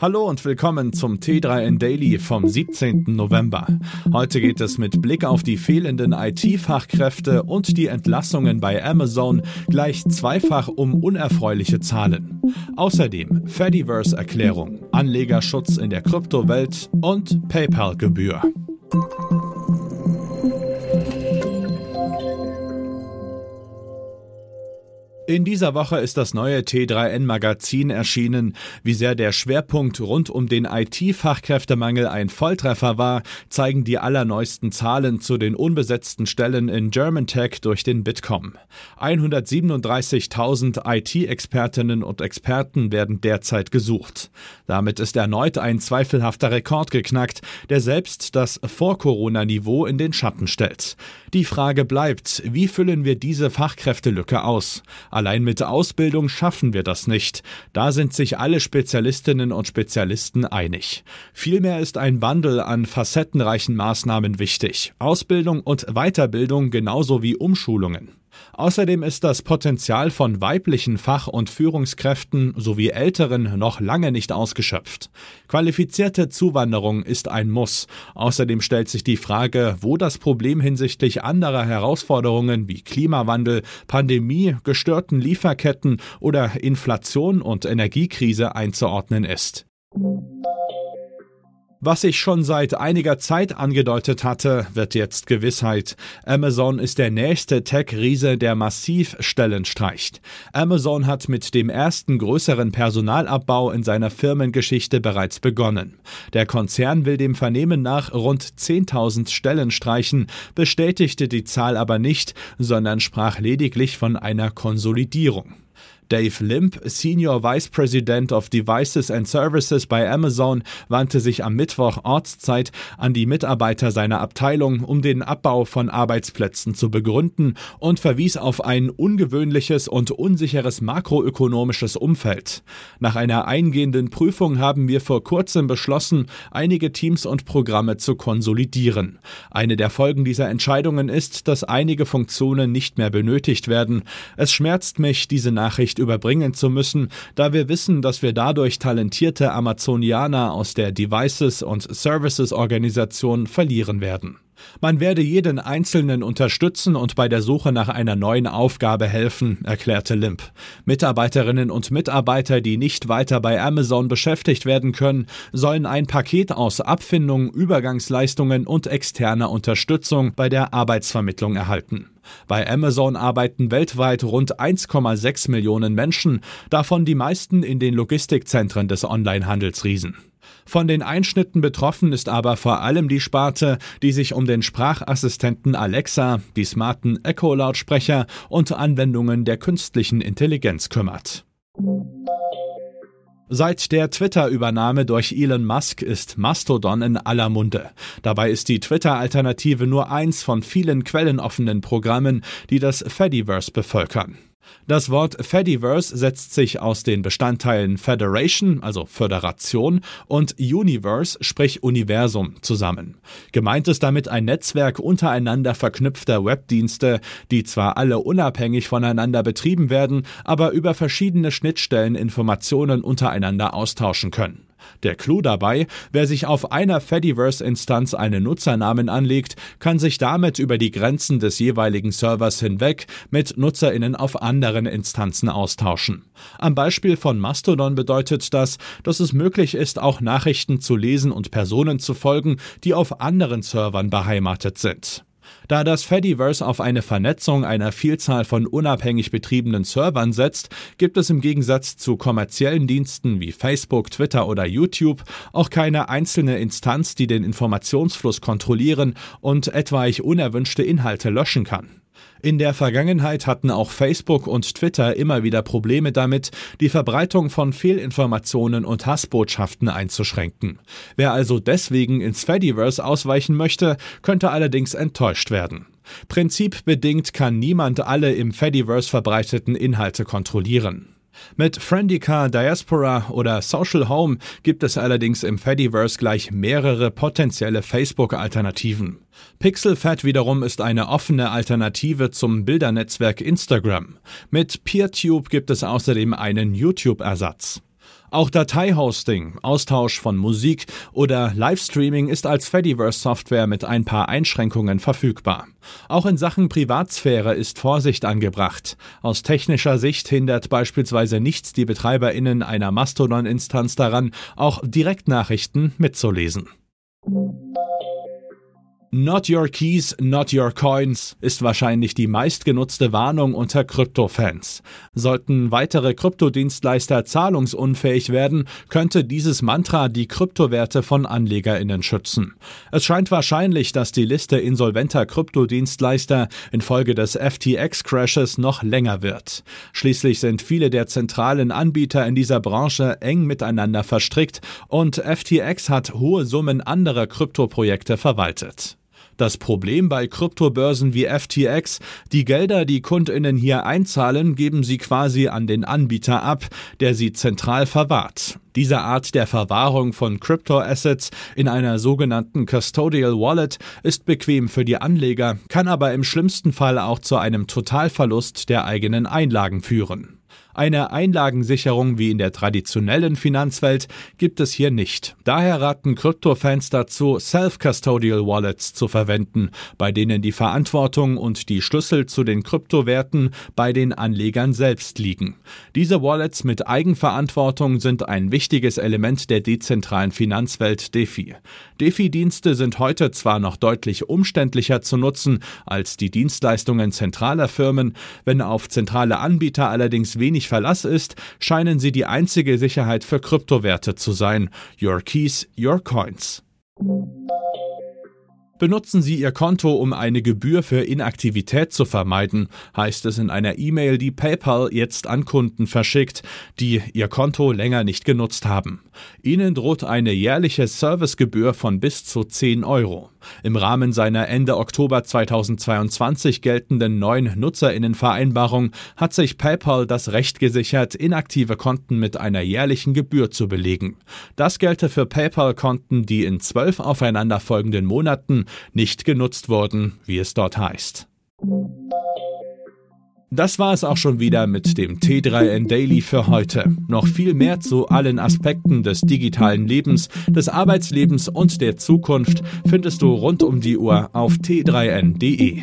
Hallo und willkommen zum T3N Daily vom 17. November. Heute geht es mit Blick auf die fehlenden IT-Fachkräfte und die Entlassungen bei Amazon gleich zweifach um unerfreuliche Zahlen. Außerdem Fediverse-Erklärung, Anlegerschutz in der Kryptowelt und PayPal-Gebühr. In dieser Woche ist das neue T3N Magazin erschienen. Wie sehr der Schwerpunkt rund um den IT-Fachkräftemangel ein Volltreffer war, zeigen die allerneuesten Zahlen zu den unbesetzten Stellen in Germantech durch den Bitkom. 137.000 IT-Expertinnen und Experten werden derzeit gesucht. Damit ist erneut ein zweifelhafter Rekord geknackt, der selbst das Vor-Corona-Niveau in den Schatten stellt. Die Frage bleibt, wie füllen wir diese Fachkräftelücke aus? Allein mit Ausbildung schaffen wir das nicht. Da sind sich alle Spezialistinnen und Spezialisten einig. Vielmehr ist ein Wandel an facettenreichen Maßnahmen wichtig. Ausbildung und Weiterbildung genauso wie Umschulungen. Außerdem ist das Potenzial von weiblichen Fach- und Führungskräften sowie Älteren noch lange nicht ausgeschöpft. Qualifizierte Zuwanderung ist ein Muss. Außerdem stellt sich die Frage, wo das Problem hinsichtlich anderer Herausforderungen wie Klimawandel, Pandemie, gestörten Lieferketten oder Inflation und Energiekrise einzuordnen ist. Was ich schon seit einiger Zeit angedeutet hatte, wird jetzt Gewissheit. Amazon ist der nächste Tech-Riese, der massiv Stellen streicht. Amazon hat mit dem ersten größeren Personalabbau in seiner Firmengeschichte bereits begonnen. Der Konzern will dem Vernehmen nach rund 10.000 Stellen streichen, bestätigte die Zahl aber nicht, sondern sprach lediglich von einer Konsolidierung. Dave Limp, Senior Vice President of Devices and Services bei Amazon, wandte sich am Mittwoch Ortszeit an die Mitarbeiter seiner Abteilung, um den Abbau von Arbeitsplätzen zu begründen und verwies auf ein ungewöhnliches und unsicheres makroökonomisches Umfeld. Nach einer eingehenden Prüfung haben wir vor kurzem beschlossen, einige Teams und Programme zu konsolidieren. Eine der Folgen dieser Entscheidungen ist, dass einige Funktionen nicht mehr benötigt werden. Es schmerzt mich, diese Nachricht Überbringen zu müssen, da wir wissen, dass wir dadurch talentierte Amazonianer aus der Devices und Services Organisation verlieren werden. Man werde jeden Einzelnen unterstützen und bei der Suche nach einer neuen Aufgabe helfen, erklärte Limp. Mitarbeiterinnen und Mitarbeiter, die nicht weiter bei Amazon beschäftigt werden können, sollen ein Paket aus Abfindung, Übergangsleistungen und externer Unterstützung bei der Arbeitsvermittlung erhalten. Bei Amazon arbeiten weltweit rund 1,6 Millionen Menschen, davon die meisten in den Logistikzentren des Onlinehandelsriesen. Von den Einschnitten betroffen ist aber vor allem die Sparte, die sich um den Sprachassistenten Alexa, die smarten Echo-Lautsprecher und Anwendungen der künstlichen Intelligenz kümmert. Seit der Twitter-Übernahme durch Elon Musk ist Mastodon in aller Munde. Dabei ist die Twitter-Alternative nur eins von vielen quellenoffenen Programmen, die das Fediverse bevölkern. Das Wort Fediverse setzt sich aus den Bestandteilen Federation, also Föderation, und Universe, sprich Universum, zusammen. Gemeint ist damit ein Netzwerk untereinander verknüpfter Webdienste, die zwar alle unabhängig voneinander betrieben werden, aber über verschiedene Schnittstellen Informationen untereinander austauschen können. Der Clou dabei, wer sich auf einer Fediverse-Instanz einen Nutzernamen anlegt, kann sich damit über die Grenzen des jeweiligen Servers hinweg mit NutzerInnen auf anderen Instanzen austauschen. Am Beispiel von Mastodon bedeutet das, dass es möglich ist, auch Nachrichten zu lesen und Personen zu folgen, die auf anderen Servern beheimatet sind. Da das Fediverse auf eine Vernetzung einer Vielzahl von unabhängig betriebenen Servern setzt, gibt es im Gegensatz zu kommerziellen Diensten wie Facebook, Twitter oder YouTube auch keine einzelne Instanz, die den Informationsfluss kontrollieren und etwaig unerwünschte Inhalte löschen kann. In der Vergangenheit hatten auch Facebook und Twitter immer wieder Probleme damit, die Verbreitung von Fehlinformationen und Hassbotschaften einzuschränken. Wer also deswegen ins Fediverse ausweichen möchte, könnte allerdings enttäuscht werden. Prinzipbedingt kann niemand alle im Fediverse verbreiteten Inhalte kontrollieren. Mit Friendica, Diaspora oder Social Home gibt es allerdings im Fediverse gleich mehrere potenzielle Facebook-Alternativen. PixelFed wiederum ist eine offene Alternative zum Bildernetzwerk Instagram. Mit PeerTube gibt es außerdem einen YouTube-Ersatz. Auch Dateihosting, Austausch von Musik oder Livestreaming ist als Fediverse-Software mit ein paar Einschränkungen verfügbar. Auch in Sachen Privatsphäre ist Vorsicht angebracht. Aus technischer Sicht hindert beispielsweise nichts die BetreiberInnen einer Mastodon-Instanz daran, auch Direktnachrichten mitzulesen. Not Your Keys, Not Your Coins ist wahrscheinlich die meistgenutzte Warnung unter Krypto-Fans. Sollten weitere Kryptodienstleister zahlungsunfähig werden, könnte dieses Mantra die Kryptowerte von AnlegerInnen schützen. Es scheint wahrscheinlich, dass die Liste insolventer Kryptodienstleister infolge des FTX-Crashes noch länger wird. Schließlich sind viele der zentralen Anbieter in dieser Branche eng miteinander verstrickt und FTX hat hohe Summen anderer Kryptoprojekte verwaltet. Das Problem bei Kryptobörsen wie FTX, die Gelder, die Kundinnen hier einzahlen, geben sie quasi an den Anbieter ab, der sie zentral verwahrt. Diese Art der Verwahrung von Crypto-Assets in einer sogenannten Custodial Wallet ist bequem für die Anleger, kann aber im schlimmsten Fall auch zu einem Totalverlust der eigenen Einlagen führen. Eine Einlagensicherung wie in der traditionellen Finanzwelt gibt es hier nicht. Daher raten Krypto-Fans dazu, Self-Custodial Wallets zu verwenden, bei denen die Verantwortung und die Schlüssel zu den Kryptowerten bei den Anlegern selbst liegen. Diese Wallets mit Eigenverantwortung sind ein wichtiges Element der dezentralen Finanzwelt DeFi. DeFi-Dienste sind heute zwar noch deutlich umständlicher zu nutzen als die Dienstleistungen zentraler Firmen, wenn auf zentrale Anbieter allerdings wenig Verlass ist, scheinen sie die einzige Sicherheit für Kryptowerte zu sein. Your Keys, Your Coins. Benutzen Sie Ihr Konto, um eine Gebühr für Inaktivität zu vermeiden, heißt es in einer E-Mail, die PayPal jetzt an Kunden verschickt, die ihr Konto länger nicht genutzt haben. Ihnen droht eine jährliche Servicegebühr von bis zu 10 Euro. Im Rahmen seiner Ende Oktober 2022 geltenden neuen Nutzerinnenvereinbarung hat sich PayPal das Recht gesichert, inaktive Konten mit einer jährlichen Gebühr zu belegen. Das gelte für PayPal-Konten, die in zwölf aufeinanderfolgenden Monaten nicht genutzt wurden, wie es dort heißt. Das war es auch schon wieder mit dem T3N Daily für heute. Noch viel mehr zu allen Aspekten des digitalen Lebens, des Arbeitslebens und der Zukunft findest du rund um die Uhr auf t3n.de.